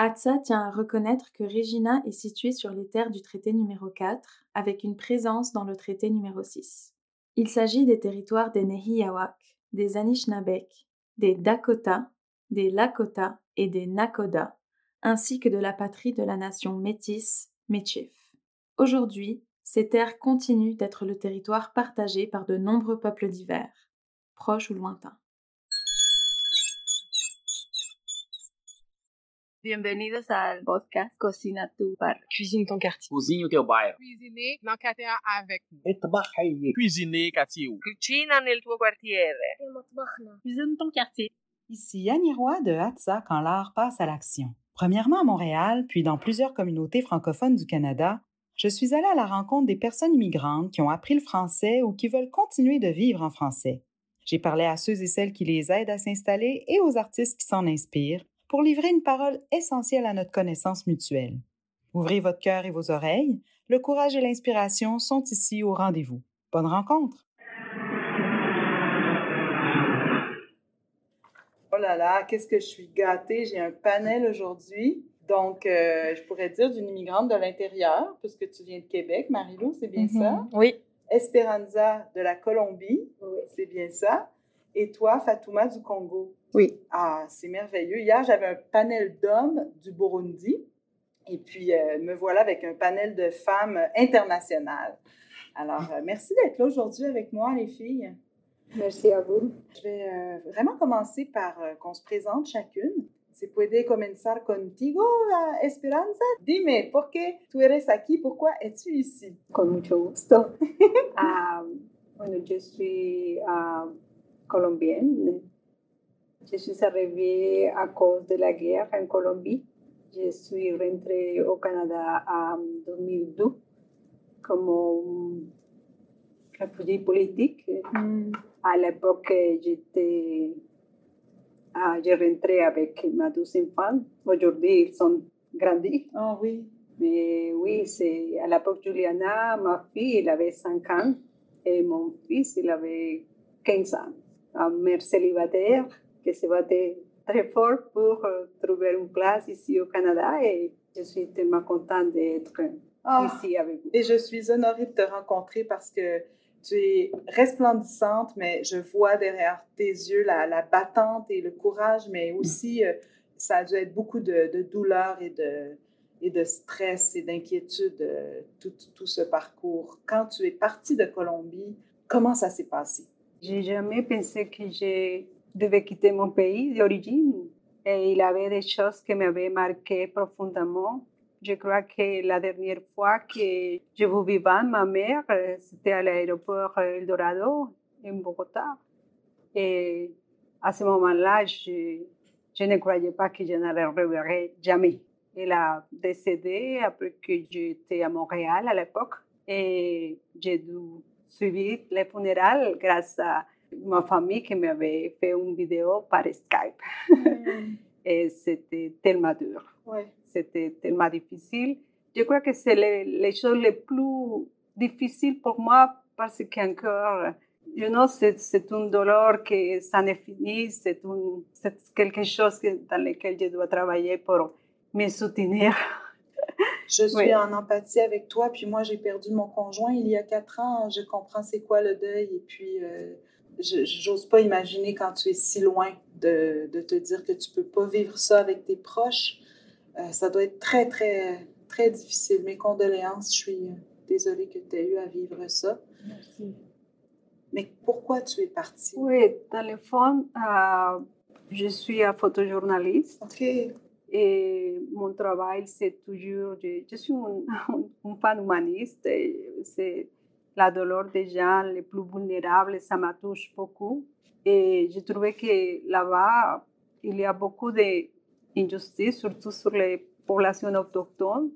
ATSA tient à reconnaître que Regina est située sur les terres du traité numéro 4, avec une présence dans le traité numéro 6. Il s'agit des territoires des Nehiyawak, des Anishinabek, des Dakota, des Lakota et des Nakoda, ainsi que de la patrie de la nation métisse, Méchif. Aujourd'hui, ces terres continuent d'être le territoire partagé par de nombreux peuples divers, proches ou lointains. Bienvenidos al podcast Cocina tu bar. Cuisine ton quartier. Cuisine o teu. Cuisiner dans quartier avec nous. Cuisiner quartier. Cucina nel tuo quartiere. Cuisine ton quartier. Ici Annie Roy de Hatza quand l'art passe à l'action. Premièrement à Montréal, puis dans plusieurs communautés francophones du Canada, je suis allée à la rencontre des personnes immigrantes qui ont appris le français ou qui veulent continuer de vivre en français. J'ai parlé à ceux et celles qui les aident à s'installer et aux artistes qui s'en inspirent pour livrer une parole essentielle à notre connaissance mutuelle. Ouvrez votre cœur et vos oreilles, le courage et l'inspiration sont ici au rendez-vous. Bonne rencontre! Oh là là, qu'est-ce que je suis gâtée. J'ai un panel aujourd'hui. Donc, euh, je pourrais dire d'une immigrante de l'intérieur, puisque tu viens de Québec, Marilou, c'est bien ça? Oui. Esperanza de la Colombie, c'est bien ça? Et toi, Fatouma du Congo? Oui. Ah, c'est merveilleux. Hier, j'avais un panel d'hommes du Burundi. Et puis, euh, me voilà avec un panel de femmes internationales. Alors, euh, merci d'être là aujourd'hui avec moi, les filles. Merci à vous. Je vais euh, vraiment commencer par qu'on se présente chacune. Si puede comenzar contigo, uh, Esperanza? Dime, ¿por qué tú eres aquí? Pourquoi es-tu ici? Con mucho gusto. Ah, bueno, yo soy ah, colombienne. Je suis arrivée à cause de la guerre en Colombie. Je suis rentrée au Canada en 2002 comme réfugiée politique. À l'époque, j'étais, ah, je rentrais avec ma douze enfants. Aujourd'hui, ils sont grandis. Oh oui. Mais oui, c'est à l'époque, Juliana, ma fille, elle avait 5 ans et mon fils, il avait 15 ans. Un mère célibataire qui se battait très fort pour trouver une place ici au Canada et je suis tellement contente d'être Ah, ici avec vous. et je suis honorée de te rencontrer parce que tu es resplendissante, mais je vois derrière tes yeux la, la battante et le courage, mais aussi, euh, ça a dû être beaucoup de, de douleur et de, et de stress et d'inquiétude, euh, tout, tout ce parcours. Quand tu es partie de Colombie, comment ça s'est passé? J'ai jamais pensé que je devais quitter mon pays d'origine. Et il y avait des choses qui m'avaient marqué profondément. Je crois que la dernière fois que je vous vivais, ma mère, euh, c'était à l'aéroport Eldorado, en Bogotá. Et à ce moment-là, je, je ne croyais pas que je ne la reverrais jamais. Elle a décédé après que j'étais à Montréal à l'époque. Et j'ai dû suivre les funérailles grâce à ma famille qui m'avait fait une vidéo par Skype. Et c'était tellement dur. Ouais. C'était tellement difficile. Je crois que c'est les, les choses les plus difficiles pour moi parce qu'encore, you know, c'est, c'est une douleur que ça n'est fini, c'est, un- quelque chose dans lequel je dois travailler pour me soutenir. Je suis Oui. en empathie avec toi, puis moi, j'ai perdu mon conjoint il y a quatre ans. Je comprends c'est quoi le deuil, et puis euh, j'ose pas imaginer quand tu es si loin de, de te dire que tu peux pas vivre ça avec tes proches. Euh, ça doit être très, très, très difficile. Mes condoléances, je suis désolée que tu aies eu à vivre ça. Mais pourquoi tu es partie? Oui, dans le fond, euh, je suis photojournaliste. OK. Et mon travail, c'est toujours, je, suis un, fan humaniste. C'est la douleur des gens les plus vulnérables, ça me touche beaucoup. Et je trouvais que là-bas, il y a beaucoup d'injustices, surtout sur les populations autochtones.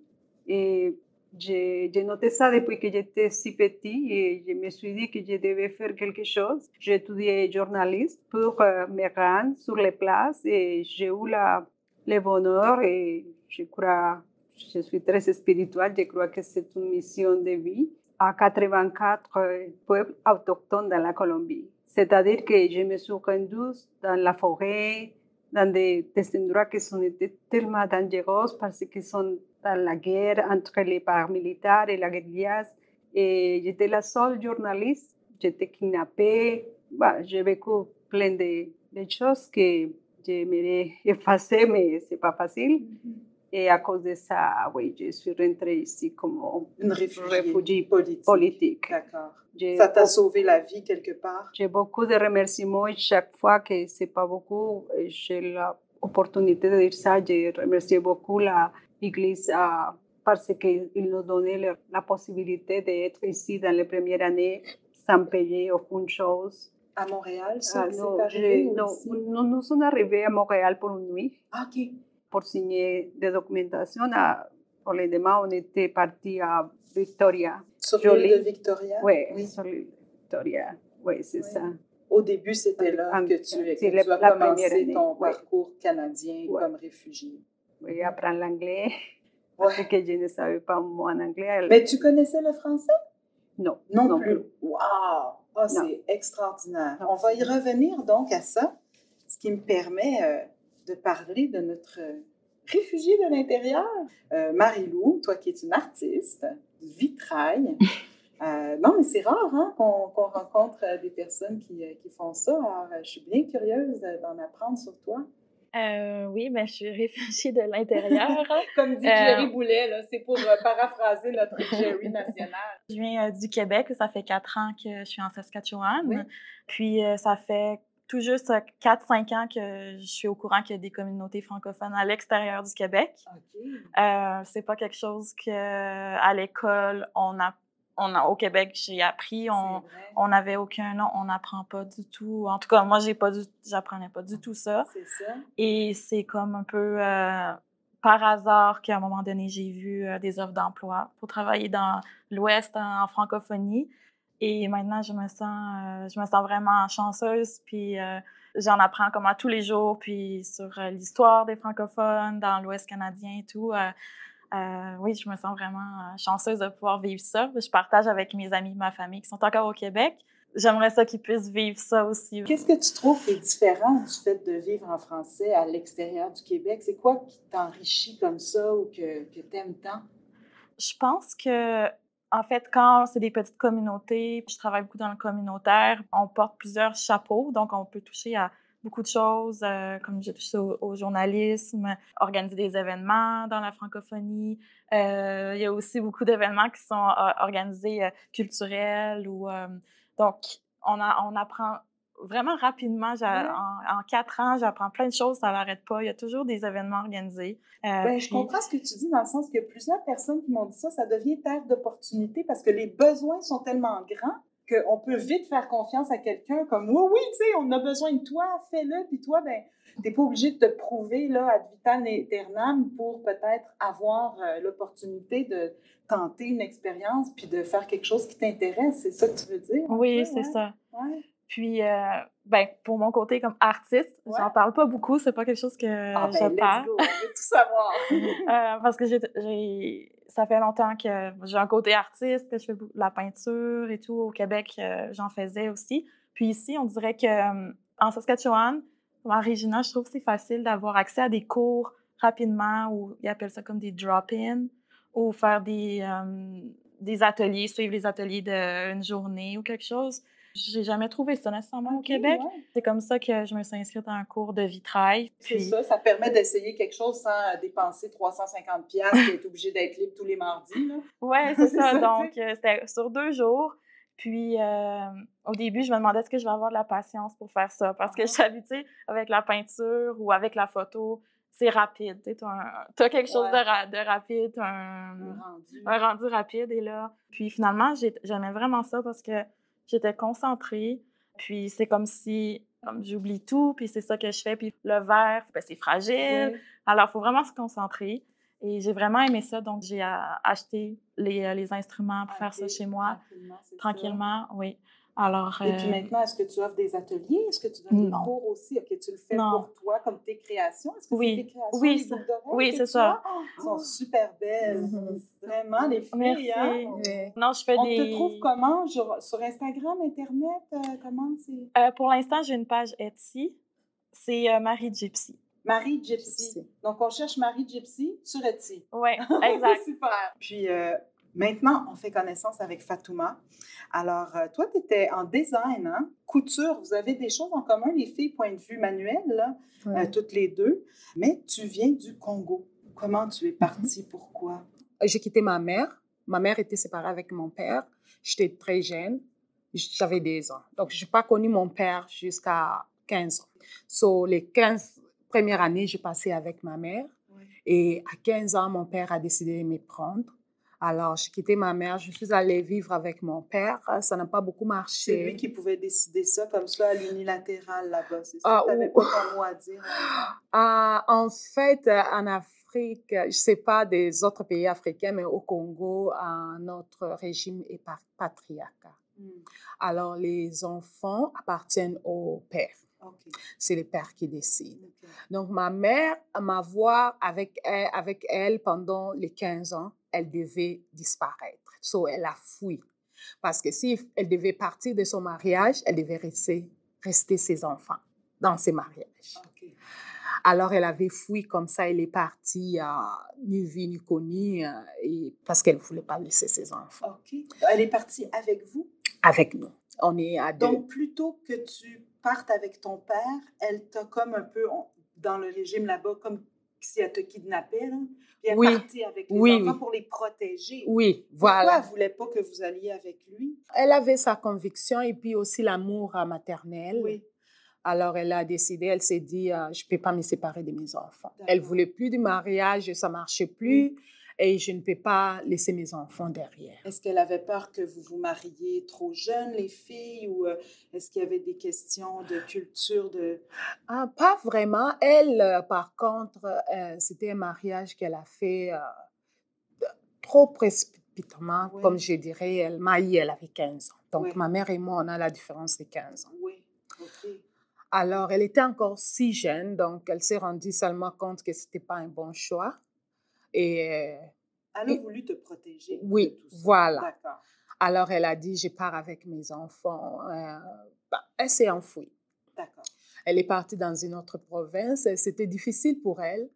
Et j'ai noté ça depuis que j'étais si petit et je me suis dit que je devais faire quelque chose. J'ai étudié journaliste pour euh, me rendre sur les places et j'ai eu la, le bonheur et je crois, je suis très spirituelle, je crois que c'est une mission de vie à 84 euh, peuples autochtones dans la Colombie. C'est-à-dire que je me suis rendue dans la forêt, dans des, des endroits qui sont tellement dangereux parce qu'ils sont dans la guerre entre les paramilitaires et la guérilla. Et j'étais la seule journaliste. J'étais kidnappée. Bah, j'ai vécu plein de choses que j'aimerais effacer, mais c'est pas facile. Et à cause de ça, oui, je suis rentrée ici comme Une réfugiée, réfugiée politique. politique. D'accord. Ça t'a sauvé la vie quelque part? J'ai beaucoup de remerciements et chaque fois que c'est pas beaucoup, euh, j'ai l'opportunité de dire ça. J'ai remercié beaucoup l'Église parce qu'ils nous donnaient la possibilité d'être ici dans les premières années sans payer aucune chose. À Montréal, ça, Ah, non, arrivé j'ai- non, nous, sommes arrivés à Montréal pour une nuit Ah, OK. pour signer des documentations. À- Pour le demain, on était parti à Victoria. Sur l'île de Victoria? Oui, Oui. sur l'île de Victoria. Oui, c'est Oui. ça. Au début, c'était là En- que tu, que tu la- as la commencé ton ouais. parcours canadien Ouais. comme réfugié. Oui, apprendre l'anglais. Ouais. Parce que je ne savais pas un mot en anglais. Mais tu connaissais le français? non, Non, plus. Wow! Non. c'est extraordinaire. On va y revenir donc à ça, ce qui me permet euh, de parler de notre euh, réfugié de l'intérieur. Euh, Marie-Lou, toi qui es une artiste, du vitrail. Euh, non, mais c'est rare hein, qu'on rencontre des personnes qui, qui font ça. Alors, je suis bien curieuse d'en apprendre sur toi. Euh, oui, ben, je suis réfugiée de l'intérieur. Comme dit Euh, Jerry Boulet, là, c'est pour euh, paraphraser notre Jerry national. je viens du Québec. Ça fait quatre ans que je suis en Saskatchewan. Oui. Puis ça fait tout juste euh, 4-5 ans que je suis au courant qu'il y a des communautés francophones à l'extérieur du Québec. OK. Euh, c'est pas quelque chose que à l'école on a, on a au Québec j'ai appris. On, n'avait aucun nom, on n'apprend pas du tout. En tout cas, moi j'ai pas du, j'apprenais pas du tout ça. C'est ça. Et c'est comme un peu euh, par hasard qu'à un moment donné, j'ai vu euh, des offres d'emploi pour travailler dans l'Ouest en, en francophonie. Et maintenant, je me sens, euh, je me sens vraiment chanceuse. Puis j'en apprends comme à tous les jours. Puis sur l'histoire des francophones dans l'Ouest canadien et tout. Euh, oui, je me sens vraiment euh, chanceuse de pouvoir vivre ça. Je partage avec mes amis, ma famille qui sont encore au Québec. J'aimerais ça qu'ils puissent vivre ça aussi. Qu'est-ce que tu trouves qui est différent du fait de vivre en français à l'extérieur du Québec? C'est quoi qui t'enrichit comme ça ou que, que t'aimes tant? Je pense que, en fait, quand c'est des petites communautés, je travaille beaucoup dans le communautaire, on porte plusieurs chapeaux, donc on peut toucher à beaucoup de choses, euh, comme j'ai touché au, au journalisme, organiser des événements dans la francophonie. Euh, il y a aussi beaucoup d'événements qui sont euh, organisés culturels ou donc on, a, on apprend vraiment rapidement. En, en quatre ans, j'apprends plein de choses, ça n'arrête pas. Il y a toujours des événements organisés. Euh, Ben, je comprends ce que tu dis dans le sens qu'il y a plusieurs personnes qui m'ont dit ça, ça devient terre d'opportunité parce que les besoins sont tellement grands qu'on peut vite faire confiance à quelqu'un comme oui, oui, tu sais, on a besoin de toi, fais-le, puis toi, ben, t'es pas obligé de te prouver là, ad vitam aeternam pour peut-être avoir euh, l'opportunité de tenter une expérience puis de faire quelque chose qui t'intéresse. C'est ça que tu veux dire? Oui, c'est ouais? ça. Ouais. Puis, euh, ben, pour mon côté comme artiste, Ouais. j'en parle pas beaucoup. C'est pas quelque chose que Ah, ben, je let's parle. go, on veut tout savoir. Euh, parce que j'ai- ça fait longtemps que j'ai un côté artiste, que je fais de la peinture et tout. Au Québec, euh, j'en faisais aussi. Puis ici, on dirait que euh, en Saskatchewan, en Regina, je trouve que c'est facile d'avoir accès à des cours rapidement ou ils appellent ça comme des drop-in ou faire des, euh, des ateliers, suivre les ateliers d'une journée ou quelque chose. J'ai jamais trouvé ça nécessairement au Québec. ouais. C'est comme ça que je me suis inscrite à un cours de vitrail. C'est ça, ça permet d'essayer quelque chose sans euh, dépenser 350 pièces et être obligé d'être libre tous les mardis. Ouais, c'est ça. ça, Donc, euh, c'était sur deux jours. Puis, euh, au début, je me demandais est-ce que je vais avoir de la patience pour faire ça? Parce que je suis habituée avec la peinture ou avec la photo. C'est rapide. Tu as, quelque chose de, Ouais. ra- de rapide, t'as un, Le rendu. un rendu rapide. Et là, puis finalement, j'ai- j'aimais vraiment ça parce que j'étais concentrée. Puis c'est comme si comme j'oublie tout, puis c'est ça que je fais. Puis le verre, ben, c'est fragile. Alors, il faut vraiment se concentrer. Et j'ai vraiment aimé ça, donc j'ai euh, acheté les, euh, les instruments pour faire ça chez moi, tranquillement, oui. Alors, Et puis euh, maintenant, est-ce que tu offres des ateliers? Est-ce que tu donnes Non. des cours aussi? Ok, tu le fais Non. pour toi, comme tes créations? Est-ce que Oui. c'est tes créations? Oui, oui, c'est ça. as? Oh, elles sont super belles. Vraiment, les filles. Merci. hein? non, je fais On des... te trouve comment? Sur, sur Instagram, Internet? euh, comment c'est? Euh, pour l'instant, j'ai une page Etsy. C'est euh, Marie Gypsy. Marie Gypsy. Gypsy. Donc, on cherche Marie Gypsy sur Etsy. Oui, exact. Super. Puis euh, maintenant, on fait connaissance avec Fatouma. Alors, euh, toi, tu étais en design, hein? couture. Vous avez des choses en commun, les filles, point de vue manuel, là, euh, toutes les deux. Mais tu viens du Congo. Comment tu es partie? Pourquoi? J'ai quitté ma mère. Ma mère était séparée avec mon père. J'étais très jeune. J'avais des ans. Donc, je n'ai pas connu mon père jusqu'à 15 ans. So, les 15 premières années, j'ai passé avec ma mère. Ouais. Et à 15 ans, mon père a décidé de me prendre. Alors, j'ai quitté ma mère. Je suis allée vivre avec mon père. Ça n'a pas beaucoup marché. C'est lui qui pouvait décider ça comme ça à l'unilatéral là-bas. C'est Ah, ça? Tu n'avais ou- pas ton mot à dire? Ah, en fait, euh, en Afrique, je ne sais pas des autres pays africains, mais au Congo, ah, notre régime est patriarcat. Hmm, Alors, les enfants appartiennent au père. C'est le père qui décide. Donc, ma mère, m'avoir avec elle, avec elle pendant les 15 ans, elle devait disparaître. So, elle a fui. Parce que si elle devait partir de son mariage, elle devait rester, rester ses enfants dans ses mariages. Alors, elle avait fui comme ça, elle est partie à ni vu ni connu, euh, et, parce qu'elle ne voulait pas laisser ses enfants. Elle est partie avec vous? avec nous. On est à deux. Donc, plutôt que tu partes avec ton père, elle t'a comme un peu, on- dans le régime là-bas, comme si elle te kidnappait, là. Puis elle Oui. partait avec les Oui, enfants oui. pour les protéger. oui, Pourquoi voilà. elle voulait pas que vous alliez avec lui? Elle avait sa conviction et puis aussi l'amour maternel. Oui. Alors, elle a décidé, elle s'est dit, euh, je ne peux pas me séparer de mes enfants. Elle voulait plus du mariage, ça ne marchait plus et je ne peux pas laisser mes enfants derrière. Est-ce qu'elle avait peur que vous vous mariiez trop jeune, les filles, ou euh, est-ce qu'il y avait des questions de culture, de... Ah, pas vraiment. Elle, euh, par contre, euh, c'était un mariage qu'elle a fait euh, trop précipitamment, Oui. comme je dirais. Elle m'a eu, elle avait 15 ans. Donc, Oui. ma mère et moi, on a la différence de 15 ans. Oui, OK. Alors, elle était encore si jeune, donc elle s'est rendue seulement compte que ce n'était pas un bon choix. Et euh, Elle a Et- voulu te protéger. de Oui, tout ça. voilà. D'accord. alors, elle a dit, je pars avec mes enfants. Euh, bah, elle s'est enfouie. D'accord. Elle est partie dans une autre province. C'était difficile pour elle.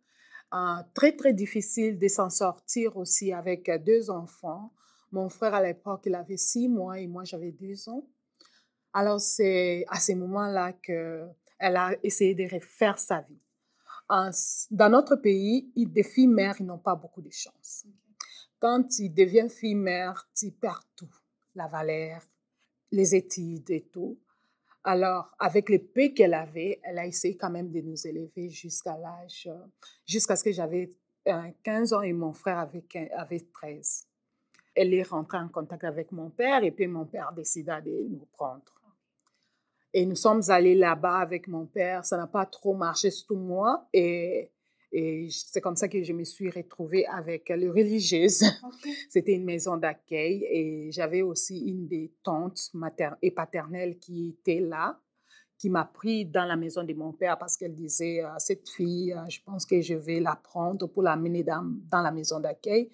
Euh, très, très difficile de s'en sortir aussi avec euh, deux enfants. Mon frère, à l'époque, il avait six mois et moi, j'avais deux ans. Alors, c'est à ce moment-là qu'elle a essayé de refaire sa vie. En dans notre pays, des filles mères, ils n'ont pas beaucoup de chance. Quand tu deviens fille mère, tu perds tout. La valeur, les études et tout. Alors, avec le peu qu'elle avait, elle a essayé quand même de nous élever jusqu'à l'âge, euh, jusqu'à ce que j'avais euh, 15 ans et mon frère avait, quin- avait 13. Elle est rentrée en contact avec mon père et puis mon père décida de nous prendre. Et nous sommes allés là-bas avec mon père. Ça n'a pas trop marché, surtout moi. Et, et c'est comme ça que je me suis retrouvée avec les religieuses. C'était une maison d'accueil et j'avais aussi une des tantes maternelles et paternelles qui était là, qui m'a pris dans la maison de mon père parce qu'elle disait cette fille, euh, je pense que je vais la prendre pour l'amener dans, dans la maison d'accueil.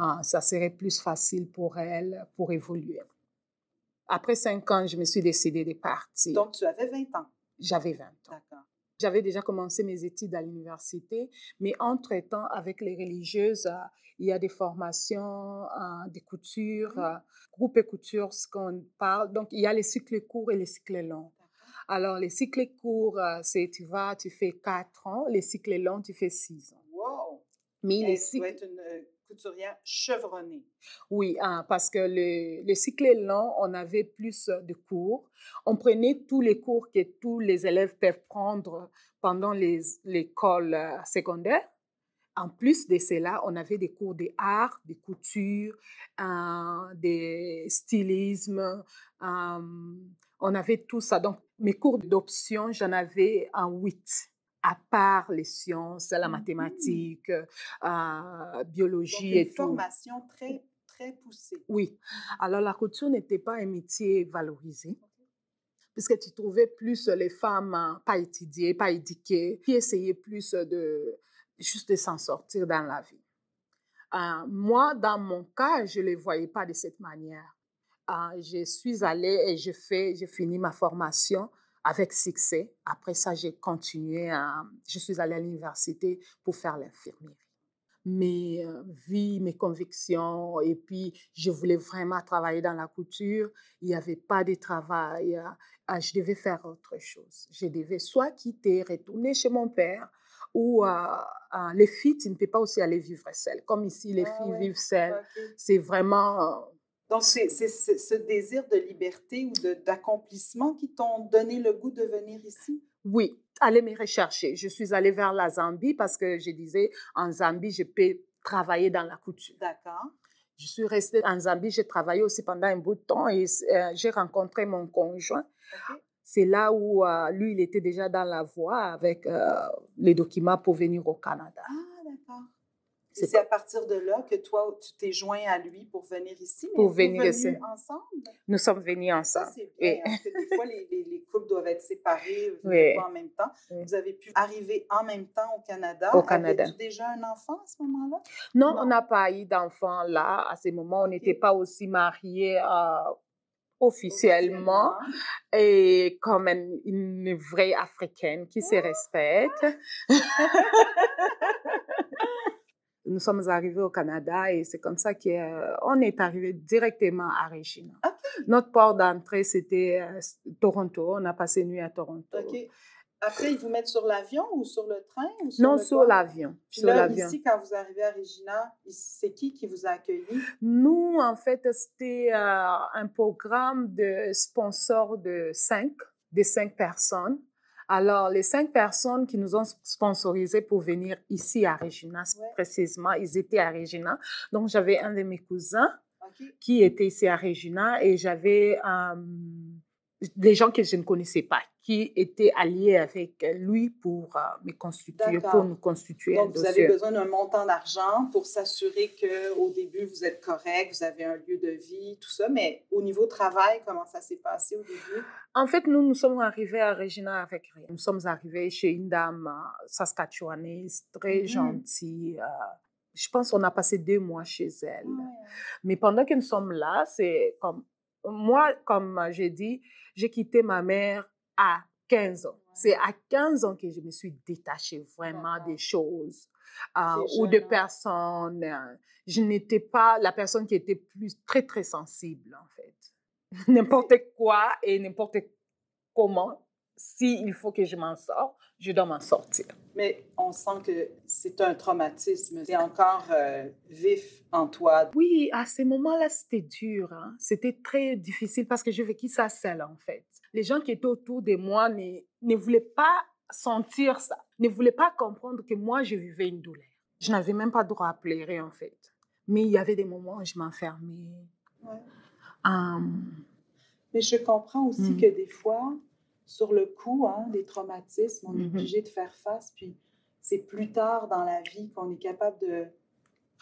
Euh, ça serait plus facile pour elle pour évoluer. Après cinq ans, je me suis décidée de partir. Donc, tu avais 20 ans. J'avais 20 ans. D'accord. J'avais déjà commencé mes études à l'université, mais entre-temps, avec les religieuses, euh, il y a des formations, euh, des coutures, euh, groupe et couture, ce qu'on parle. Donc, il y a les cycles courts et les cycles longs. Alors, les cycles courts, c'est tu vas, tu fais 4 ans, les cycles longs, tu fais 6 ans. Wow! Mais les Elle doit cycles, couturière chevronnée. oui, hein, parce que le, le cycle long, on avait plus de cours. On prenait tous les cours que tous les élèves peuvent prendre pendant l'école euh, secondaire. En plus de cela, on avait des cours d'art, de couture, euh, des stylismes. euh, on avait tout ça. Donc, mes cours d'option, j'en avais en huit, à part les sciences, la Mhm. mathématique, euh, Donc, biologie une et tout. formation très, très poussée. Oui. Alors, la couture n'était pas un métier valorisé, puisque tu trouvais plus les femmes euh, pas étudiées, pas éduquées, qui essayaient plus de juste de s'en sortir dans la vie. Euh, moi, dans mon cas, je ne les voyais pas de cette manière. Euh, je suis allée et j'ai fait, j'ai fini ma formation avec succès. Après ça, j'ai continué à, je suis allée à l'université pour faire l'infirmerie. Mais euh, vu mes convictions et puis je voulais vraiment travailler dans la couture, il n'y avait pas de travail. euh, ah, je devais faire autre chose. Je devais soit quitter, retourner chez mon père, ou euh, les filles, tu ne peux pas aussi aller vivre seules. Comme ici, les Ah filles ouais, vivent seules. C'est vraiment... Donc, c'est ce désir de liberté ou d'accomplissement qui t'ont donné le goût de venir ici? Oui, aller me rechercher. Je suis allée vers la Zambie parce que je disais, en Zambie, je peux travailler dans la couture. D'accord. Je suis restée en Zambie, j'ai travaillé aussi pendant un bout de temps et euh, j'ai rencontré mon conjoint. C'est là où euh, lui, il était déjà dans la voie avec euh, les documents pour venir au Canada. Ah, d'accord. C'est à partir de là que toi, tu t'es joint à lui pour venir ici. mais Pour venir ici. ensemble? Nous sommes venus Ça, ensemble. c'est bien. Oui. Parce que des fois, les, les- les couples doivent être séparés, Oui. pas en même temps. Oui. Vous avez pu arriver en même temps au Canada. Au Canada. Avais-tu déjà un enfant à ce moment-là? Non, Non. on n'a pas eu d'enfant là. À ce moment, on n'était pas aussi mariés euh, officiellement. et comme une, une vraie africaine qui se respecte. Nous sommes arrivés au Canada et c'est comme ça qu'on est arrivé directement à Regina. Notre port d'entrée, c'était euh, Toronto. On a passé nuit à Toronto. Après, ils vous mettent sur l'avion ou sur le train? Ou sur Non, le sur l'avion. Puis Sur là, l'avion. ici, quand vous arrivez à Regina, c'est qui qui vous a accueilli? Nous, en fait, c'était euh, un programme de sponsors de cinq, de cinq personnes. Alors, les cinq personnes qui nous ont sponsorisés pour venir ici à Regina, Ouais. précisément, ils étaient à Regina. Donc, j'avais un de mes cousins qui était ici à Regina et j'avais euh, des gens que je ne connaissais pas qui étaient alliés avec lui pour euh, me constituer, pour nous constituer un Donc, vous dossier. avez besoin d'un montant d'argent pour s'assurer qu'au début, vous êtes correct, vous avez un lieu de vie, tout ça. Mais au niveau travail, comment ça s'est passé au début? En fait, nous, nous sommes arrivés à Regina avec rien. Nous sommes arrivés chez une dame euh, saskatchewanaise, très Mhm. gentille. euh, je pense qu'on a passé deux mois chez elle. Ouais. Mais pendant que nous sommes là, c'est comme... Moi, comme j'ai dit, j'ai quitté ma mère à 15 ans. C'est à 15 ans que je me suis détachée vraiment des choses euh, ou de personnes. euh, Je n'étais pas la personne qui était plus très, très sensible, en fait. n'importe quoi et n'importe comment, s'il faut que je m'en sorte, je dois m'en sortir. Mais on sent que c'est un traumatisme. C'est encore euh, vif en toi. Oui, à ces moments-là, c'était dur. hein. C'était très difficile parce que j'ai vécu ça seule, en fait. Les gens qui étaient autour de moi ne, ne voulaient pas sentir ça, ne voulaient pas comprendre que moi, je vivais une douleur. Je n'avais même pas droit à pleurer, en fait. Mais il y avait des moments où je m'enfermais. Ouais. Hum, Mais je comprends aussi Mhm. que des fois, sur le coup, hein, des traumatismes, on est Mhm. obligé de faire face. Puis c'est plus tard dans la vie qu'on est capable de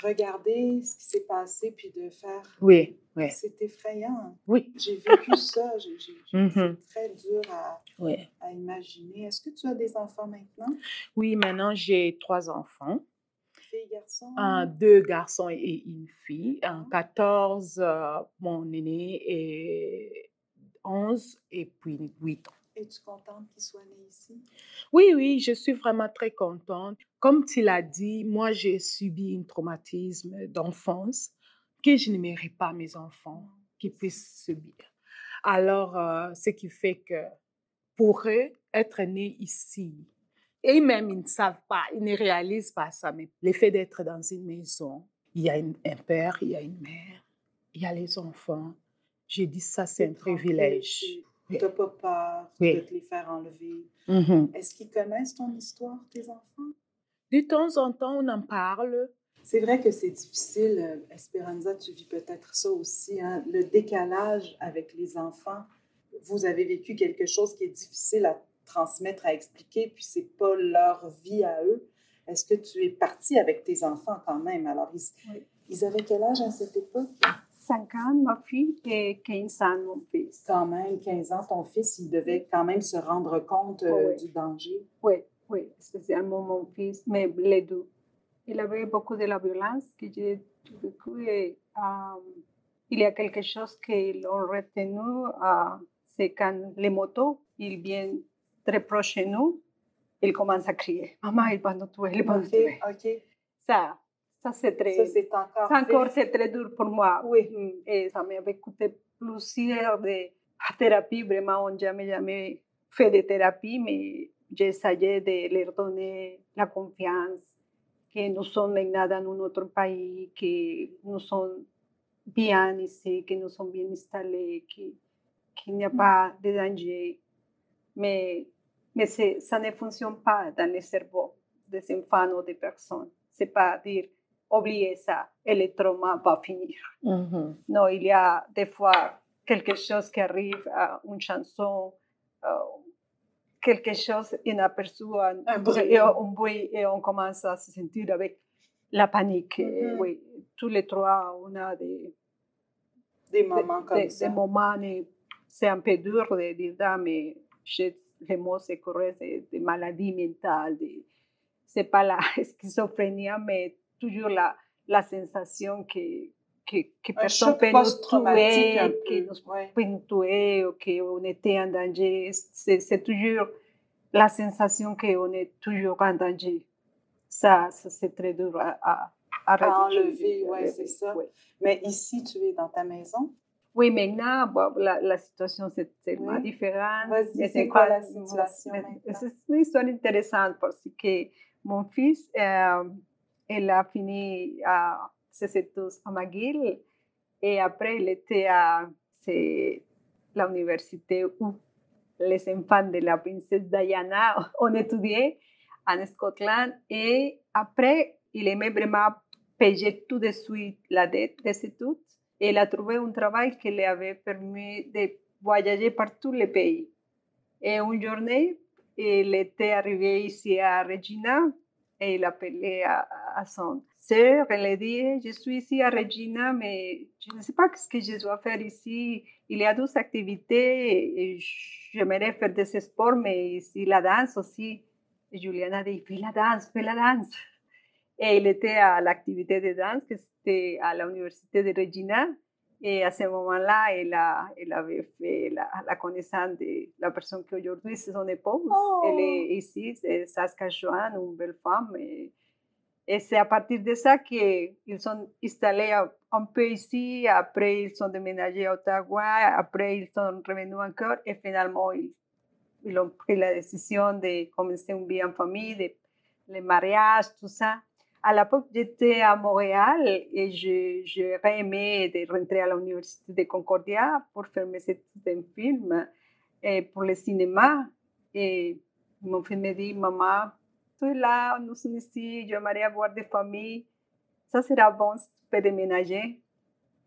regarder ce qui s'est passé puis de faire. oui, oui, C'est effrayant. oui. J'ai vécu ça. j'ai- Mhm. C'est très dur à, oui. à imaginer. Est-ce que tu as des enfants maintenant? Oui, maintenant, j'ai trois enfants. Filles, garçons? Un, deux garçons et une fille. Un D'accord. 14, euh, mon aîné, et 11, et puis 8 ans. Es-tu contente qu'ils soient nés ici? Oui, oui, je suis vraiment très contente. Comme tu l'as dit, moi, j'ai subi un traumatisme d'enfance que je n'aimerais pas mes enfants qui puissent subir. Alors, euh, ce qui fait que pour eux, être nés ici, et même ils ne savent pas, ils ne réalisent pas ça, mais l'effet d'être dans une maison, il y a une- un père, il y a une mère, il y a les enfants. J'ai dit ça, c'est un privilège. T'as pas peur Oui. de te les faire enlever. Mhm. Est-ce qu'ils connaissent ton histoire, tes enfants? De temps en temps, on en parle. C'est vrai que c'est difficile. euh, Esperanza, tu vis peut-être ça aussi, hein, le décalage avec les enfants. Vous avez vécu quelque chose qui est difficile à transmettre, à expliquer, puis c'est pas leur vie à eux. Est-ce que tu es partie avec tes enfants quand même? Alors, ils, Oui. ils avaient quel âge à cette époque? 5 ans, ma fille, et 15 ans, mon fils. Quand même, 15 ans, ton fils, il devait quand même se rendre compte euh, Oui. du danger. Oui, oui, spécialement mon fils, mais les deux. Il avait beaucoup de la violence que j'ai et euh, il y a quelque chose qu'ils ont retenu, euh, c'est quand les motos il vient très proche de nous, il commence à crier. Maman, il va nous tuer, il va nous tuer. OK. Ça, ça c'est très... Encore. Encore, c'est très dur pour moi. Oui. Et ça m'avait coûté plusieurs de thérapie. Vraiment, on jamais, jamais fait de thérapie, mais j'essayais de leur donner la confiance que nous sommes maintenant dans notre pays, que nous sommes bien ici, que nous sommes bien installés, que- qu'il n'y a pas de danger. Mais, mais ça ne fonctionne pas dans le cerveau des enfants ou des personnes. C'est pas dire oubliez ça et le trauma va finir. Non, il y a des fois quelque chose qui arrive à une chanson, euh, quelque chose inaperçu, un, Un bruit. et un bruit, et on commence à se sentir avec la panique. Et. Oui, tous les trois, on a des, Des moments comme des- ça. des moments, c'est un peu dur de dire, ah, mais j'ai les mots c'est correct, des maladies mentales, c'est pas la schizophrénie, mais toujours la, la sensation que, que, personne peut nous tuer, que nous Ouais. peut nous tuer ou qu'on était en danger. C'est c'est toujours la sensation qu'on est toujours en danger. Ça, ça c'est très dur à, à, à enlever, ouais, c'est ça. Oui. Mais ici, tu es dans ta maison? Oui, maintenant, bon, la, la situation c'est tellement Oui. différente. Vas-y, c'est quoi la situation? C'est une histoire intéressante parce que mon fils, euh, il a fini à ses études à McGill. Et après il était à c'est la université où les enfants de la princesse Diana ont étudié en Scotland. Et après il aimait vraiment payer tout de suite la dette des études. Et il a trouvé un travail qui lui avait permis de voyager par tous les pays. Et une journée, il était arrivé ici à Regina et il appelait à, à son sœur. Elle dit Je suis ici à Regina, mais je ne sais pas ce que je dois faire ici. Il y a deux activités et j'aimerais faire des sports, mais ici la danse aussi. Et Juliana dit Fais la danse, fais la danse. Et il était à l'activité de danse que c'était à l'université de Regina. Et à ce moment-là, elle, a- elle avait fait la, la connaissance de la personne qui aujourd'hui c'est son épouse. Oh. Elle est ici, c'est Saskatchewan, une belle femme. Et, et c'est à partir de ça qu'ils sont installés un, un peu ici. Après, ils sont déménagés à Ottawa. Après, ils sont revenus encore. Et finalement, ils, ils ont pris la décision de commencer une vie en famille, de, le mariage, tout ça. À l'époque, j'étais à Montréal et j'aurais aimé de rentrer à l'université de Concordia pour faire mes études film pour le cinéma. Et mon fils me dit, maman, tu es là, nous sommes ici, j'aimerais avoir des familles. Ça sera bon si tu peux déménager.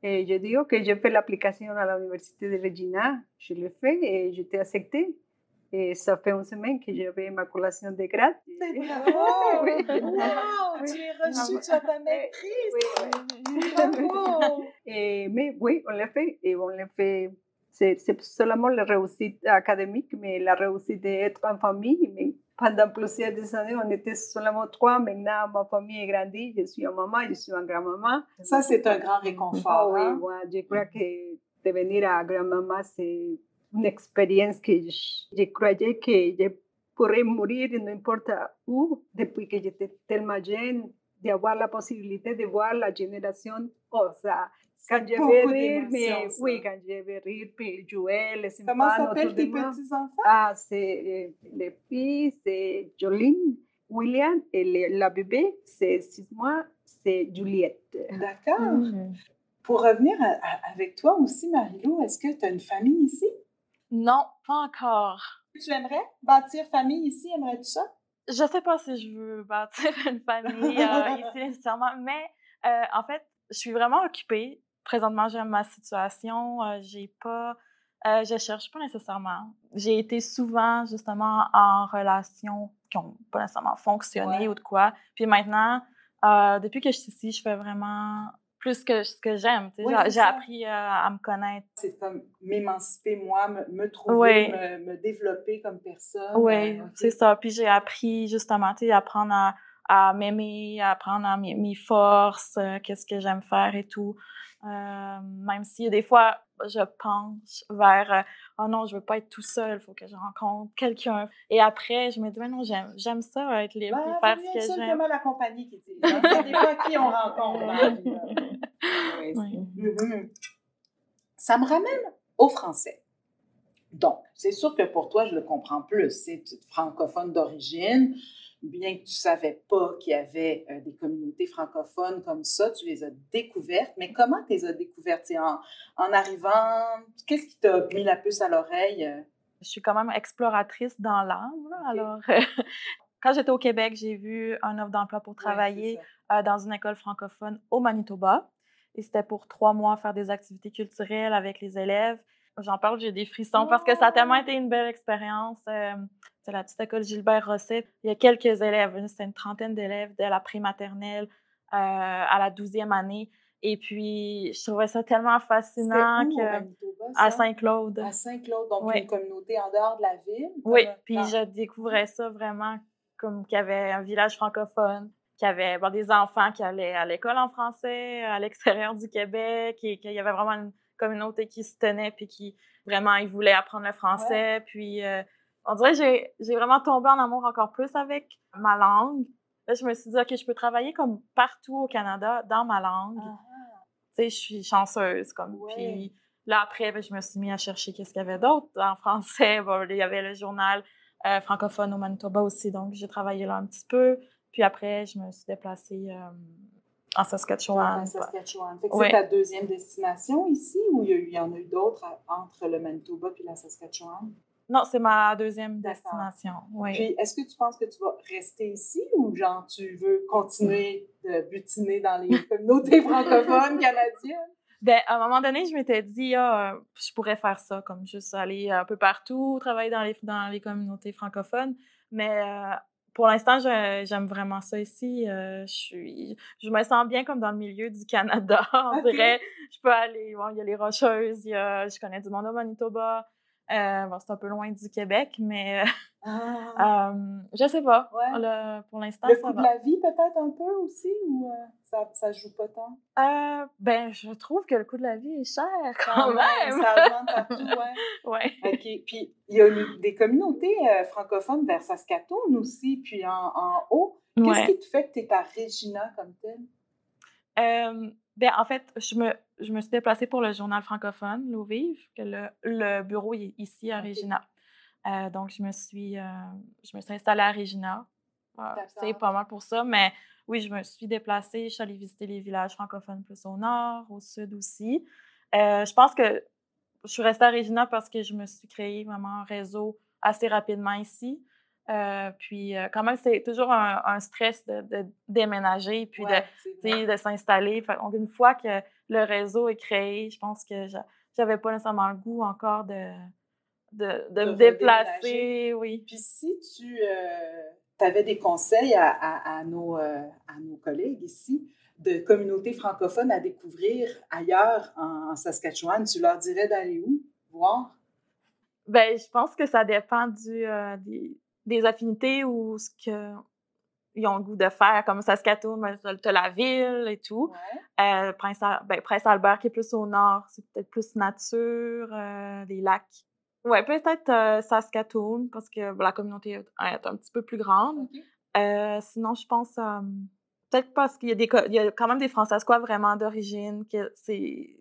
Et je dis, ok, je fais l'application à l'université de Regina. Je l'ai fait et j'étais acceptée. Et ça fait une semaine que j'avais ma collation de grade. Bravo! Oui. Wow! Tu es reçu, tu as ta maîtrise! Bravo! Et, mais oui, on l'a fait. Et on l'a fait. C'est c'est seulement la réussite académique, mais la réussite d'être en famille. Mais pendant plusieurs années, on était seulement trois. Maintenant, ma famille est grandie. Je suis une maman, je suis une grand-maman. Ça, c'est un grand réconfort. oui, hein? moi, je crois que devenir à grand-maman, c'est une expérience que je, je croyais que je pourrais mourir n'importe où depuis que j'étais tellement jeune, d'avoir la possibilité de voir la génération. Oh, ça, quand je vais rire, mais ça. oui, quand je vais rire, puis jouer, les Comment enfants s'appellent autour de tes petits-enfants? Ah, c'est euh, les filles, c'est Jolene, William, et le- la bébé, c'est six mois, c'est Juliette. D'accord. Mm. Pour revenir à- à- avec toi aussi, Marilou, est-ce que tu as une famille ici? Non, pas encore. Tu aimerais bâtir famille ici? Aimerais-tu ça? Je sais pas si je veux bâtir une famille euh, ici nécessairement, mais euh, en fait, je suis vraiment occupée. Présentement, j'aime ma situation. euh, j'ai pas, euh, je cherche pas nécessairement. J'ai été souvent justement en relations qui ont pas nécessairement fonctionné Ouais. ou de quoi. Puis maintenant, depuis que je suis ici, je fais vraiment plus que ce que j'aime. tu sais. Ouais, J'ai- appris euh, à me connaître. C'est comme m'émanciper moi, me, me trouver, Oui. me, me développer comme personne. Oui, euh, c'est ça. Puis j'ai appris justement, tu sais, apprendre à, à m'aimer, à apprendre mes, mes forces, euh, qu'est-ce que j'aime faire et tout. Euh, même si des fois, je penche vers oh non, je veux pas être tout seul, il faut que je rencontre quelqu'un. Et après, je me dis mais non, j'aime, j'aime ça, être libre et faire ce que j'aime. C'est la compagnie qui dit. C'est des fois qui on rencontre mm-hmm. Ça me ramène au français. Donc, c'est sûr que pour toi, je le comprends plus. C'est francophone d'origine bien que tu ne savais pas qu'il y avait euh, des communautés francophones comme ça, tu les as découvertes. Mais comment tu les as découvertes? En, en arrivant, qu'est-ce qui t'a mis la puce à l'oreille? Euh? Je suis quand même exploratrice dans l'âme. Alors, quand j'étais au Québec, j'ai vu un offre d'emploi pour travailler euh, dans une école francophone au Manitoba. Et c'était pour trois mois faire des activités culturelles avec les élèves. J'en parle, j'ai des frissons parce que ça a tellement été une belle expérience. c'est la petite école Gilbert Rosset. Il y a quelques élèves, c'est une trentaine d'élèves de la prématernelle euh, à la douzième année. Et puis, je trouvais ça tellement fascinant que. à Saint-Claude. À Saint-Claude, donc une communauté en dehors de la ville. Oui, puis je découvrais ça vraiment comme qu'il y avait un village francophone, qu'il y avait des enfants qui allaient à l'école en français, à l'extérieur du Québec, et qu'il y avait vraiment une communauté qui se tenait, puis qui vraiment, ils voulaient apprendre le français. Puis, euh, on dirait que j'ai vraiment tombé en amour encore plus avec ma langue. Là, je me suis dit, OK, je peux travailler comme partout au Canada dans ma langue. Ah. Tu sais, je suis chanceuse. Comme. Puis là, après, ben, je me suis mis à chercher qu'est-ce qu'il y avait d'autre en français. il y avait le journal euh, francophone au Manitoba aussi, donc j'ai travaillé là un petit peu. Puis après, je me suis déplacée euh, en Saskatchewan. En Saskatchewan. c'est ta deuxième destination ici ou il y, en a eu d'autres entre le Manitoba et la Saskatchewan? Non, c'est ma deuxième destination. Oui. Puis, est-ce que tu penses que tu vas rester ici ou genre tu veux continuer de butiner dans les communautés francophones canadiennes? Ben, à un moment donné, je m'étais dit, ah, je pourrais faire ça, comme juste aller un peu partout, travailler dans les, dans les communautés francophones. Mais euh, pour l'instant, j'aime vraiment ça ici. Euh, je, suis, je me sens bien comme dans le milieu du Canada. On dirait, je peux aller, bon, il y a les Rocheuses, il y a, je connais du monde au Manitoba. Euh, bon, c'est un peu loin du Québec, mais ah. euh, je sais pas. pour l'instant, Le coût de la vie, peut-être un peu aussi, ou euh, ça, ça joue pas tant? Euh, ben, je trouve que le coût de la vie est cher quand, même. Ça augmente partout, ouais. ouais. OK. Puis, il y a des communautés francophones vers Saskatoon aussi, puis en, en haut. Qu'est-ce qui te fait que tu es à Regina comme telle? ben, en fait, je me, je me suis déplacée pour le journal francophone, L'eau vive, que le, le, bureau est ici à Regina. Euh, donc, je me suis, euh, je me suis installée à Regina. Ah, c'est pas mal pour ça, mais oui, je me suis déplacée. Je suis allée visiter les villages francophones plus au nord, au sud aussi. Euh, je pense que je suis restée à Regina parce que je me suis créé vraiment un réseau assez rapidement ici. puis quand même, c'est toujours un, stress de, déménager puis de, de s'installer. Donc, une fois que le réseau est créé, je pense que j'avais pas nécessairement le goût encore de, de, de, me déplacer. Oui. Puis si tu euh, avais des conseils à, à, nos, euh, à nos collègues ici de communautés francophones à découvrir ailleurs en, Saskatchewan, tu leur dirais d'aller où voir? Ben, je pense que ça dépend du, euh, des, des, affinités ou ce que ils ont le goût de faire, comme Saskatoon, ben, tu as la ville et tout. Prince, ben, Prince, Albert qui est plus au nord, c'est peut-être plus nature, des lacs. Ouais, peut-être euh, Saskatoon, parce que la communauté est un petit peu plus grande. Euh, sinon, je pense peut-être parce qu'il y a des il y a quand même des Françaisquois vraiment d'origine, que c'est,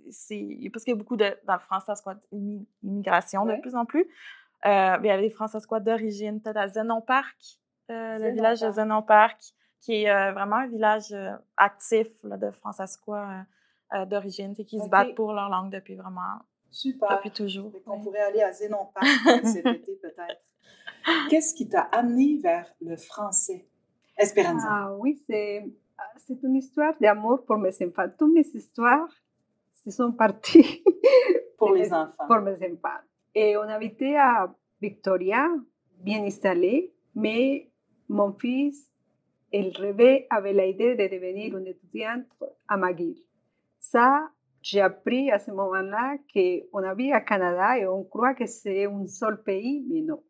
parce qu'il y a beaucoup de dans le Françaisquois immigration de plus en plus. Euh, il y a des Françaisquois d'origine, peut-être à Zenon Park, le village de Zenon Park, qui est vraiment un village actif là, de Françaisquois d'origine, qui se battent pour leur langue depuis vraiment Super. Depuis toujours. On pourrait aller à Zénon Park cet été peut-être. Qu'est-ce qui t'a amené vers le français, Esperanza? Ah oui, c'est une histoire d'amour pour mes enfants. Toutes mes histoires se sont parties pour les enfants. Pour mes enfants. Et on habitait à Victoria, bien installé, mais mon fils, il rêvait, avait l'idée de devenir un étudiant à McGill. Ça, j'ai appris à ce moment-là qu'on habite à Canada et on que c'est un seul pays, mais non.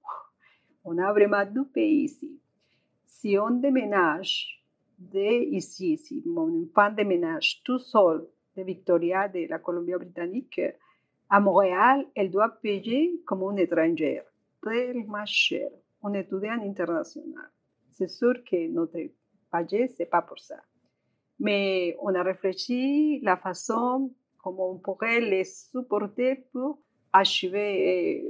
On a vraiment deux pays ici. Si on déménage de ici, si mon enfant déménage tout seul de Victoria, de la Colombie-Britannique, à Montréal, elle doit payer comme une étrangère, tellement cher, un étudiant international. C'est sûr que notre budget, ce n'est pas pour ça. Mais on a la façon comment on pourrait les supporter pour achever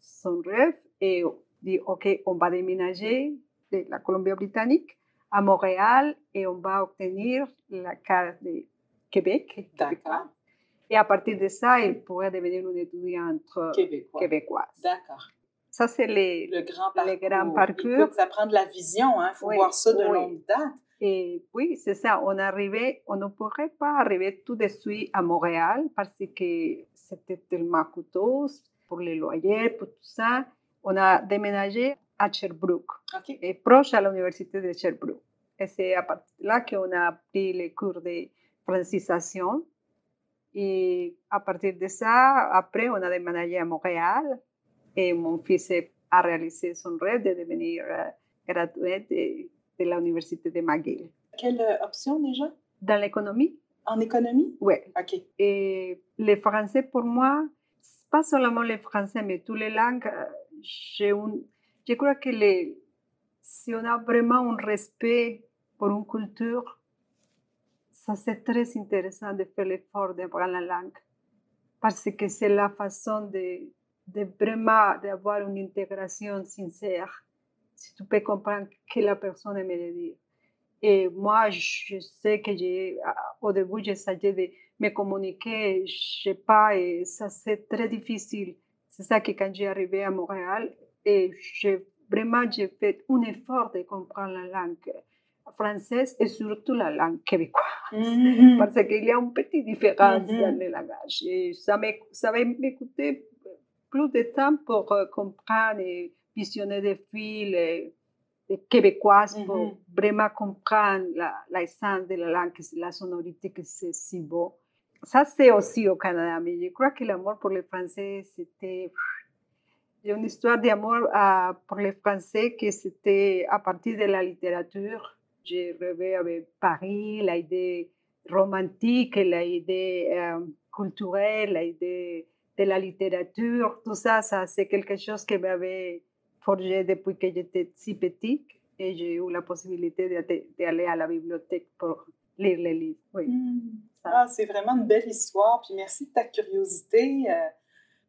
son rêve et dit, OK, on va déménager de la Colombie-Britannique à Montréal et on va obtenir la carte de Québec. D'accord. Et à partir de ça, il pourrait devenir une étudiante Québécois. québécoise. D'accord. Ça, c'est Le grand parcours. le grand parcours. Écoute, ça prend de la vision, hein. Faut Oui, voir ça de oui. longue date. Et oui, c'est ça. On arrivait, on ne pourrait pas arriver tout de suite à Montréal parce que c'était tellement coûteux pour les loyers, pour tout ça. On a déménagé à Sherbrooke, et proche à l'université de Sherbrooke. Et c'est à partir de là qu'on a pris les cours de francisation. Et à partir de ça, après, on a déménagé à Montréal et mon fils a réalisé son rêve de devenir euh, gradué de, de l'université de McGill. Quelle euh, option déjà? Dans l'économie, En économie? oui. OK. Et le français, pour moi, pas seulement le français, mais toutes les langues, euh, j'ai un- je crois que les, si on a vraiment un respect pour une culture, ça c'est très intéressant de faire l'effort d'apprendre la langue. Parce que c'est la façon de, de vraiment d'avoir une intégration sincère. Si tu peux comprendre ce que la personne aimerait dire. Et moi, je sais que j'ai, au début, j'essayais de me communiquer, je sais pas, et ça c'est très difficile. C'est ça que quand j'ai arrivé à Montréal, et j'ai vraiment j'ai fait un effort de comprendre la langue française et surtout la langue québécoise. Mhm. Parce qu'il y a une petite différence Mhm. dans le langage. Et ça m'a ça va m'écouter plus de temps pour euh, comprendre et visionner des films des québécoises pour Mhm. vraiment comprendre la, l'essence de la langue, la sonorité, que c'est si beau. Ça, c'est aussi au Canada, mais je crois que l'amour pour le français, c'était... Une histoire d'amour euh, pour le français que c'était à partir de la littérature. J'ai rêvé avec Paris, l'idée romantique, l'idée euh, culturelle, l'idée de la littérature. Tout ça, ça c'est quelque chose qui m'avait forgé depuis que j'étais si petite et j'ai eu la possibilité d'aller à la bibliothèque pour lire les livres. Oui. Hmm. Ah, c'est vraiment une belle histoire. Puis merci de ta curiosité euh,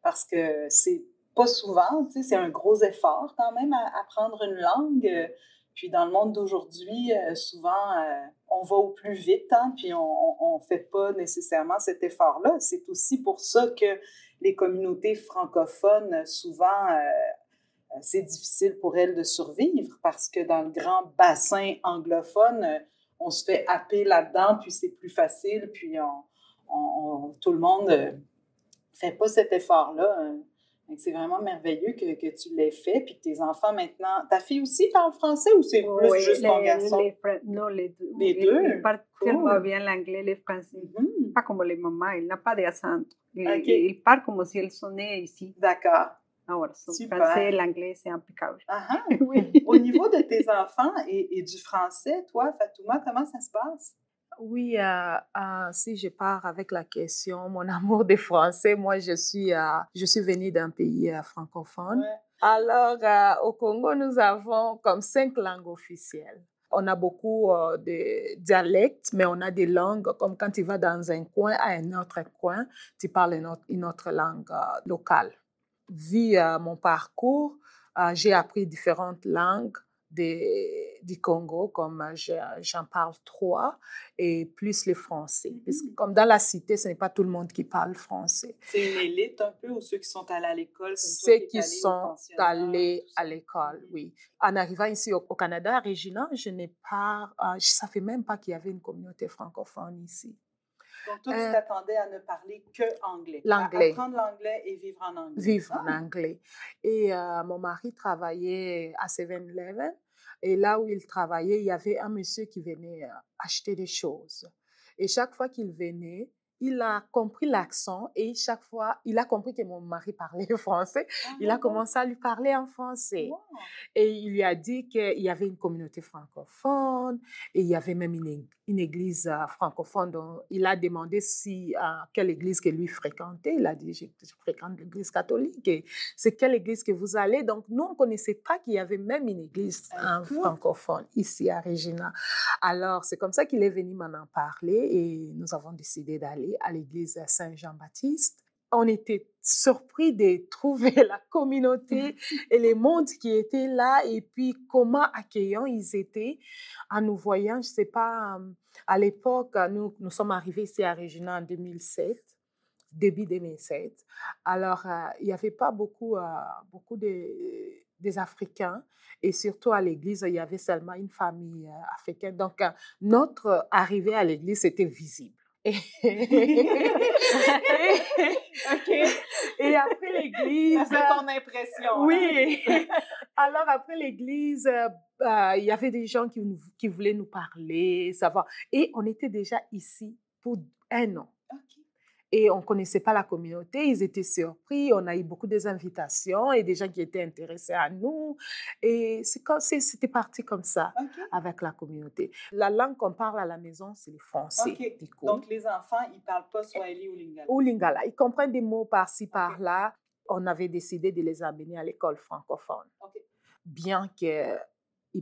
parce que c'est pas souvent, tu sais, c'est un gros effort quand même à apprendre une langue. euh, Puis dans le monde d'aujourd'hui, euh, souvent, euh, on va au plus vite, hein, puis on ne fait pas nécessairement cet effort-là. C'est aussi pour ça que les communautés francophones, souvent, c'est difficile pour elles de survivre parce que dans le grand bassin anglophone, euh, on se fait happer là-dedans, puis c'est plus facile, puis on, on- on- tout le monde ne fait pas cet effort-là. Donc, C'est vraiment merveilleux que, que tu l'aies fait, puis que tes enfants maintenant... Ta fille aussi parle français ou c'est plus Oui, juste ton les- garçon? les Fran- non, les deux. Les deux? Il parle Cool. bien l'anglais, le français. Mhm. Pas comme les mamans, il n'a pas d'accent. Il, Ok. il parle comme si elle sonnait ici. D'accord. Alors, son Super. français et l'anglais, c'est impeccable. Ah ah. oui. Au niveau de tes enfants et, et du français, toi, Fatouma, comment ça se passe? Oui, euh, euh, si je pars avec la question, mon amour des Français, moi je suis, euh, je suis venue d'un pays euh, francophone. Ouais. Alors, euh, au Congo, nous avons comme cinq langues officielles. On a beaucoup euh, de dialectes, mais on a des langues, comme quand tu vas dans un coin à un autre coin, tu parles une autre, une autre langue euh, locale. Vu euh, mon parcours, euh, j'ai appris différentes langues des- du Congo, comme euh, je- j'en parle trois, et plus le français. Parce que Mhm. comme dans la cité, ce n'est pas tout le monde qui parle français. C'est une élite un peu ou ceux qui sont allés à l'école? Ceux qui sont allés ça? à l'école, Mhm. oui. En arrivant ici au, au Canada, à Regina, je n'ai pas, euh, je ne savais même pas qu'il y avait une communauté francophone ici. Donc, toi, tu Euh, t'attendais à ne parler que anglais. L'anglais. Apprendre l'anglais et vivre en anglais. Vivre en Ah, anglais. Et euh, mon mari travaillait à 7-Eleven. Et là où il travaillait, il y avait un monsieur qui venait euh, acheter des choses. Et chaque fois qu'il venait, il a compris l'accent et chaque fois, il a compris que mon mari parlait français. il a commencé à lui parler en français. Et il lui a dit qu'il y avait une communauté francophone et il y avait même une, une église euh, francophone. Donc, il a demandé si, à quelle église que lui fréquentait. Il a dit, je, je fréquente l'église catholique. Et c'est quelle église que vous allez? Donc, nous, on ne connaissait pas qu'il y avait même une église euh, francophone ici à Regina. Alors, c'est comme ça qu'il est venu m'en parler et nous avons décidé d'aller à l'église Saint-Jean-Baptiste on était surpris de trouver la communauté et les mondes qui étaient là et puis comment accueillants ils étaient en nous voyant. Je ne sais pas, à l'époque, nous, nous sommes arrivés ici à Regina en 2007, début 2007. Alors, il n'y avait pas beaucoup, beaucoup de, des Africains et surtout à l'église, il y avait seulement une famille africaine. Donc, notre arrivée à l'église était visible. Et après l'église. C'est ton impression. Hein? Oui. Alors après l'église, bah, il y avait des gens qui, qui voulaient nous parler, savoir. Et on était déjà ici pour un an et on ne connaissait pas la communauté. Ils étaient surpris. On a eu beaucoup d'invitations et des gens qui étaient intéressés à nous. Et c'était parti comme ça avec la communauté. La langue qu'on parle à la maison, c'est le français. Donc, les enfants, ils ne parlent pas Swahili ou Lingala? Ou Lingala. Ils comprennent des mots par-ci, par-là. On avait décidé de les amener à l'école francophone. Bien qu'ils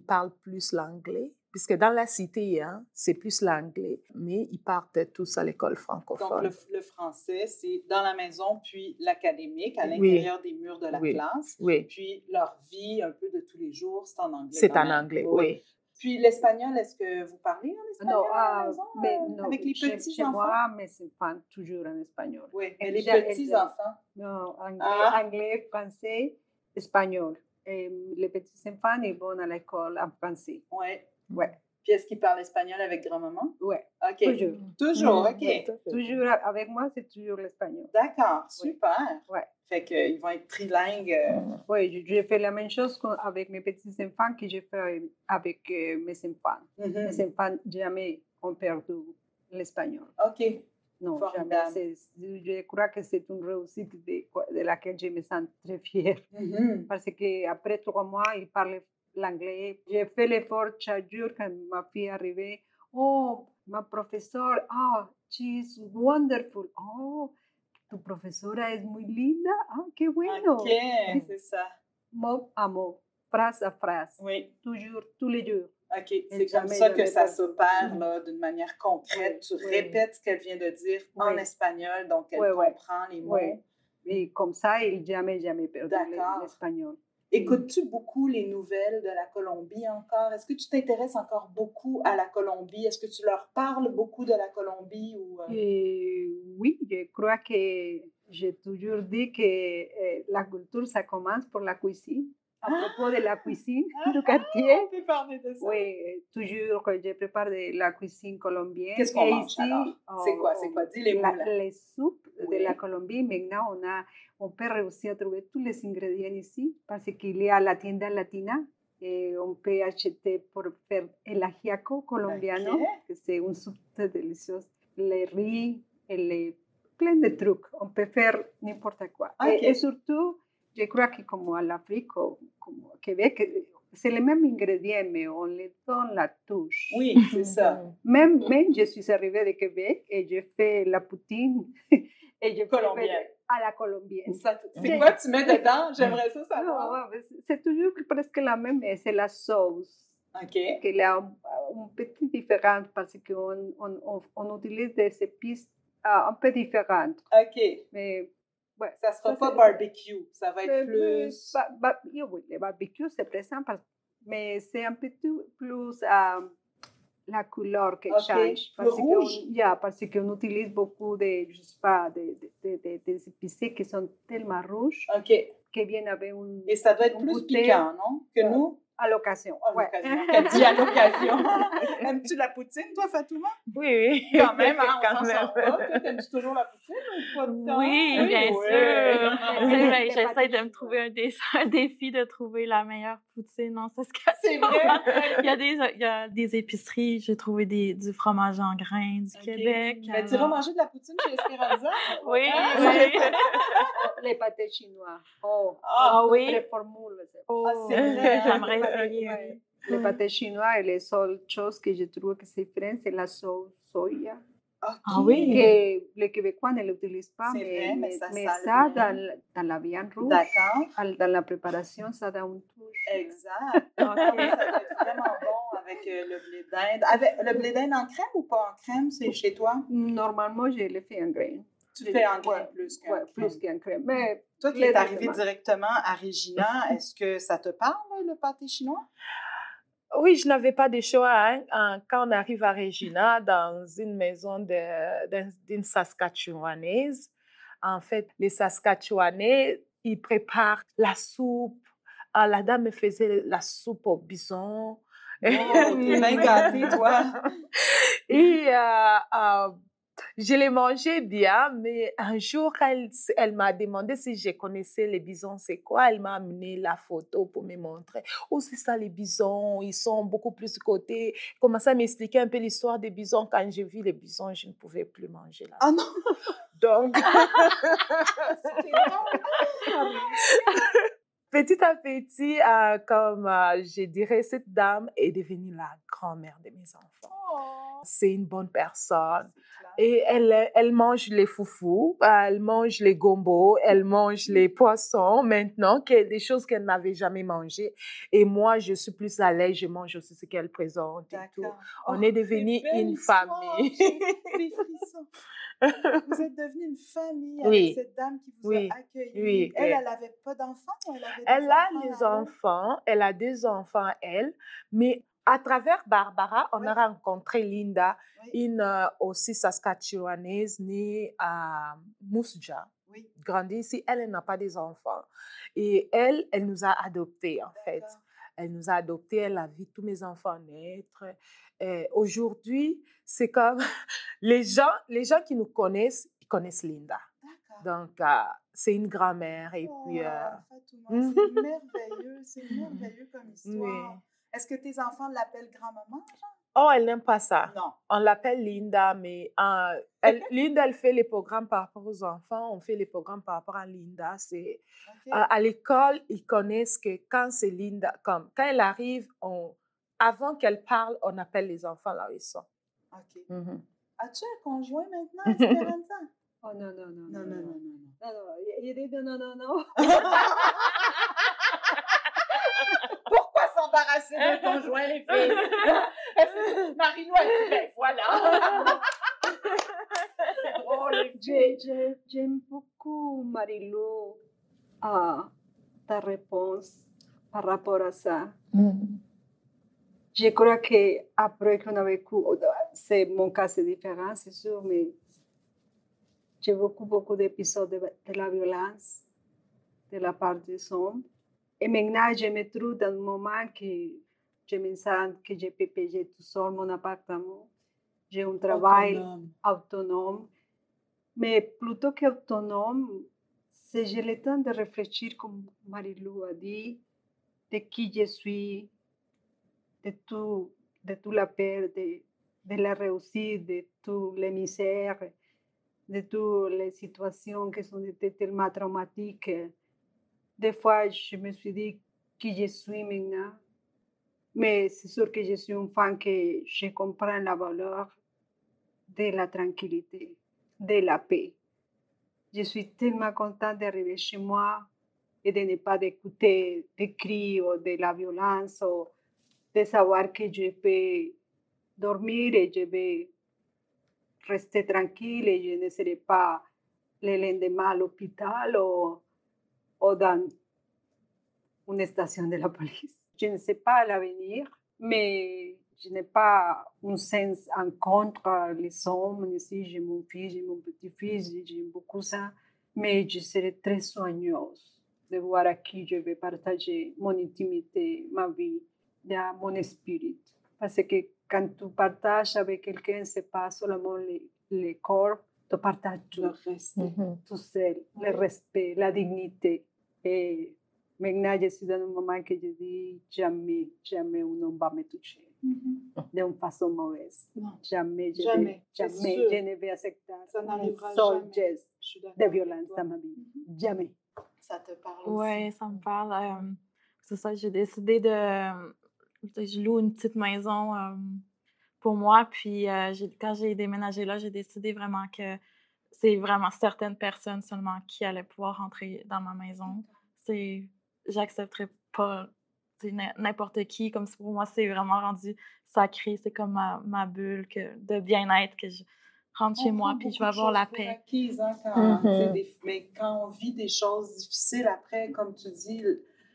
parlent plus l'anglais puisque dans la cité, hein, c'est plus l'anglais, mais ils partent tous à l'école francophone. Donc, le, français, c'est dans la maison, puis l'académique, à l'intérieur des murs de la classe. Oui. Puis leur vie, un peu de tous les jours, c'est en anglais. C'est en anglais, oui. Puis l'espagnol, est-ce que vous parlez en espagnol non, à la ah, maison, mais euh, non, avec les petits chez enfants? moi, mais c'est pas toujours en espagnol. Oui, mais les petits enfants. Non, anglais, Ah. anglais, français, espagnol. Et les petits enfants, ils vont à l'école en français. Oui. Ouais, Puis est-ce qu'ils parlent espagnol avec grand-maman? ouais, OK. toujours. Toujours, Mm, OK. oui. Toujours, avec moi, c'est toujours l'espagnol. D'accord, Oui. super. Ouais. Fait qu'ils vont être trilingues. euh, Oui, j'ai fait la même chose avec mes petits enfants que j'ai fait avec euh, mes enfants. mhm. Mes enfants jamais ont perdu l'espagnol. OK. Non, Formidable. jamais. Je crois que c'est une réussite de, de laquelle je me sens très fière. Mhm. Parce qu'après trois mois, ils parlaient l'anglais. J'ai fait l'effort chaque jour quand ma fille arrivait. Oh, ma professeure, ah, she's wonderful. Oh, tu profesora es muy linda. Ah, qué bueno. OK, c'est ça. Mot à mot, phrase à phrase. Oui. Toujours, tous les jours. OK. C'est comme ça que ça s'opère là, d'une manière concrète. Oui, tu oui. répètes ce qu'elle vient de dire en espagnol, donc elle comprend les mots. Oui. Et comme ça, il jamais, jamais perdu l'espagnol. Écoutes-tu beaucoup les nouvelles de la Colombie encore? Est-ce que tu t'intéresses encore beaucoup à la Colombie? Est-ce que tu leur parles beaucoup de la Colombie? Ou, euh, Et oui, je crois que j'ai toujours dit que euh, la culture, ça commence pour la cuisine. À propos de la cuisine du quartier, parler de ça. oui, toujours que je prépare de la cuisine colombienne. Qu'est-ce qu'on mange? C'est quoi? C'est quoi? Dis les mots, la-. Les soupes Oui. de la Colombie. Maintenant, on, a, on peut réussir à trouver tous les ingrédients ici parce qu'il y a la tienda latina. Et on peut acheter pour faire el ajiaco colombiano, Ok. que c'est une soupe très délicieuse. Les riz, et les, plein de trucs. On peut faire n'importe quoi. Ok. Et, et surtout, je crois que comme à l'Afrique, comme au Québec, c'est les mêmes ingrédients, mais on les donne la touche. Oui, c'est ça. Même, même je suis arrivée de Québec et j'ai fait la poutine et je Colombienne. à la colombienne. C'est quoi tu mets dedans? J'aimerais ça savoir. c'est- toujours presque la même, mais c'est la sauce OK. qui est un, un petit différente parce qu'on on, on, on utilise des épices ah, un peu différentes. OK. Mais ouais, Ça sera Ça, pas barbecue. Ça va être plus. ba- ba- oui, le barbecue, c'est présent, parce- mais c'est un petit plus ah, la couleur qui change. le Parce qu'on rouge. yeah, parce qu'on utilise beaucoup de, je sais pas, de, de, de, de- des épicés qui sont tellement rouges OK. que viennent avec un... Et ça doit être plus piquant, non? Que Ouais. nous? À l'occasion. Ouais. Elle dit à l'occasion. Aimes-tu la poutine, toi, Fatouma? Oui, oui. Quand même, hein, on Quand s'en même. sort pas. T'aimes-tu toujours la poutine ou pas de temps? Oui, bien Oui. sûr. J'essaie de me trouver un, dé- un défi de trouver la meilleure poutine en Saskatchewan. C'est vrai. Il y a des, il y a des épiceries, j'ai trouvé des, du fromage en grains du Ok. Québec. Mais tu iras manger de la poutine chez Esperanza? Oui, Ah, oui. Les pâtés chinois. Oh, Ah oui? Très formule. Oh, Ah, c'est vrai? J'aimerais essayer. Ouais. Les pâtés chinois et les seules choses que je trouve que c'est différent, c'est la sauce soya. Ah oui? Que les Québécois ne l'utilisent pas, mais, vrai, mais mais- ça mais ça, dans, la- dans la viande rouge, dans la préparation, ça donne une touche. Exact. Ok. Ça doit être vraiment bon avec euh, le blé d'Inde. Avec le blé d'Inde en crème ou pas en crème, c'est chez toi? Normalement, je le fais en grain. Tu le fais en crème plus qu'en Ouais, crème. plus qu'en crème. Mais Toi qui es deux, arrivé c'est directement à Regina, est-ce que ça te parle, le pâté chinois? Oui, je n'avais pas de choix. hein. Quand on arrive à Regina, dans une maison d'une Saskatchewanaise, en fait, les Saskatchewanais, ils préparent la soupe. Ah, la dame me faisait la soupe au bison. Oh, toi. Et euh, euh, je l'ai mangé bien, mais un jour, elle, elle m'a demandé si je connaissais les bisons, c'est quoi, elle m'a amené la photo pour me montrer. Oh, c'est ça les bisons, ils sont beaucoup plus côté. Commençait à m'expliquer un peu l'histoire des bisons. Quand j'ai vu les bisons, je ne pouvais plus manger là. Ah non! Donc, petit à petit, euh, comme euh, je dirais, cette dame est devenue la grand-mère de mes enfants. C'est une bonne personne. Et elle, elle mange les foufous, elle mange les gombos, elle mange les poissons maintenant, que, des choses qu'elle n'avait jamais mangées. Et moi, je suis plus à l'aise, je mange aussi ce qu'elle présente et tout. On Oh, est devenu une famille. des. Vous êtes devenue une famille avec Oui. cette dame qui vous Oui. a accueilli. Oui, Elle, elle n'avait pas d'enfants elle avait des Elle a enfants les à elle? enfants, elle a deux enfants, elle, mais à travers Barbara, on Oui. a rencontré Linda, Oui. une euh, aussi Saskatchewanaise née à Mousja, Oui, grandie ici. Elle, elle n'a pas des enfants. Et elle, elle nous a adoptés, en fait. Elle nous a adoptés, elle a vu tous mes enfants naître. Aujourd'hui, c'est comme les gens, les gens qui nous connaissent, ils connaissent Linda. Donc, euh, c'est une grand-mère. Et puis, euh, Oh, Fatouma, c'est merveilleux, c'est merveilleux comme histoire. Est-ce que tes enfants l'appellent grand-maman? oh, elle n'aime pas ça. Non. On l'appelle Linda, mais euh, elle- Linda, elle fait les programmes par rapport aux enfants. On fait les programmes par rapport à Linda. C'est Ok. à, à l'école, ils connaissent que quand c'est Linda, comme quand elle arrive, on, avant qu'elle parle, on appelle les enfants là où ils sont. Ok. Mhm. As-tu un conjoint maintenant, Esperanza? Oh non, non, non. non, non, non, non. non. Non, non, non, non, non, s'embarrasser d'un conjoint, les filles? Elle dit, ben voilà. C'est drôle, J'aime beaucoup, Marilou, ah, ta réponse par rapport à ça. Je crois qu'après qu'on a vécu, c'est mon cas, c'est différent, c'est sûr, mais j'ai beaucoup, beaucoup d'épisodes de, de la violence de la part des hommes. Et maintenant, je me trouve dans un moment que je me sens que je peux payer tout seul mon appartement. J'ai un travail Autonome. Mais plutôt qu'autonome, c'est j'ai le temps de réfléchir, comme Marilou a dit, de qui je suis, de tout, de tout la peur, de, de la réussite, de toutes les misères, de toutes les situations qui sont tellement traumatiques. Des fois, je me suis dit qui je suis maintenant. Mais c'est sûr que je suis une femme que je comprends la valeur de la tranquillité, de la paix. Je suis tellement contente d'arriver chez moi et de ne pas écouter des cris ou de la violence ou de savoir que je peux dormir et je vais rester tranquille et je ne serai pas le lendemain à l'hôpital ou, ou dans une station de la police. Je ne sais pas l'avenir, mais je n'ai pas un sens en contre les hommes. Ici, j'ai mon fils, j'ai mon petit-fils, j'aime beaucoup ça. Mais je serai très soigneuse de voir à qui je vais partager mon intimité, ma vie. mon esprit. Parce que quand tu partages avec quelqu'un, ce n'est pas seulement le, le corps, tu partages tout, Le respect. tout seul, le respect, la dignité. Et maintenant, je suis dans un moment que je dis jamais, jamais un homme va me toucher d'une façon mauvaise. Non. Jamais, je, Jamais, c'est jamais, je ne vais accepter Ça un n'arrivera seul jamais. geste de violence dans ma vie. Jamais. Ça te parle aussi. Oui, ça me parle. euh, c'est ça, j'ai décidé de, de- Je loue une petite maison euh, pour moi. Puis euh, quand j'ai déménagé là, j'ai décidé vraiment que c'est vraiment certaines personnes seulement qui allaient pouvoir rentrer dans ma maison. C'est. J'accepterais pas n'importe qui. Comme si pour moi, c'est vraiment rendu sacré. C'est comme ma, ma bulle que, de bien-être que je rentre chez On moi prend puis je vais avoir la paix. acquises, hein, quand, sais, Mhm. des- mais quand on vit des choses difficiles, après, comme tu dis,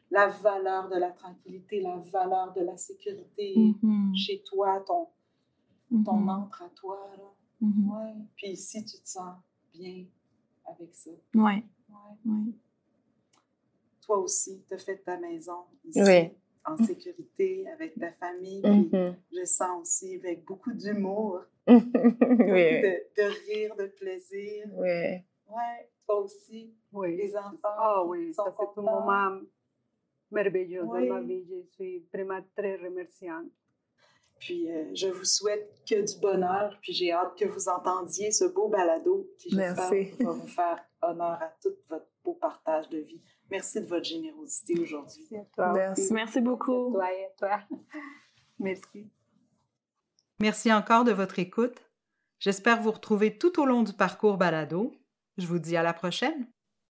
la valeur de la tranquillité, la valeur de la sécurité Mhm, chez toi, ton, ton mhm, entre à toi. Là. mhm. Ouais. Puis ici, tu te sens bien avec ça. Ouais, Ouais. ouais. Toi aussi, tu as fait ta maison ici, Oui. en sécurité, avec ta famille. Mhm. je sens aussi avec beaucoup d'humour, oui. beaucoup de, de rire, de plaisir. Oui. Ouais, toi aussi. Oui. Les enfants. Ah oui, sont ça c'est un moment merveilleux dans ma Oui. vie. Je suis vraiment très remerciante. Puis euh, je vous souhaite que du bonheur, puis j'ai hâte que vous entendiez ce beau balado qui, j'espère, va vous faire honneur à tout votre beau partage de vie. Merci de votre générosité aujourd'hui. Merci à toi Merci. aussi. Merci beaucoup. Toi et toi. Merci. Merci encore de votre écoute. J'espère vous retrouver tout au long du parcours balado. Je vous dis à la prochaine.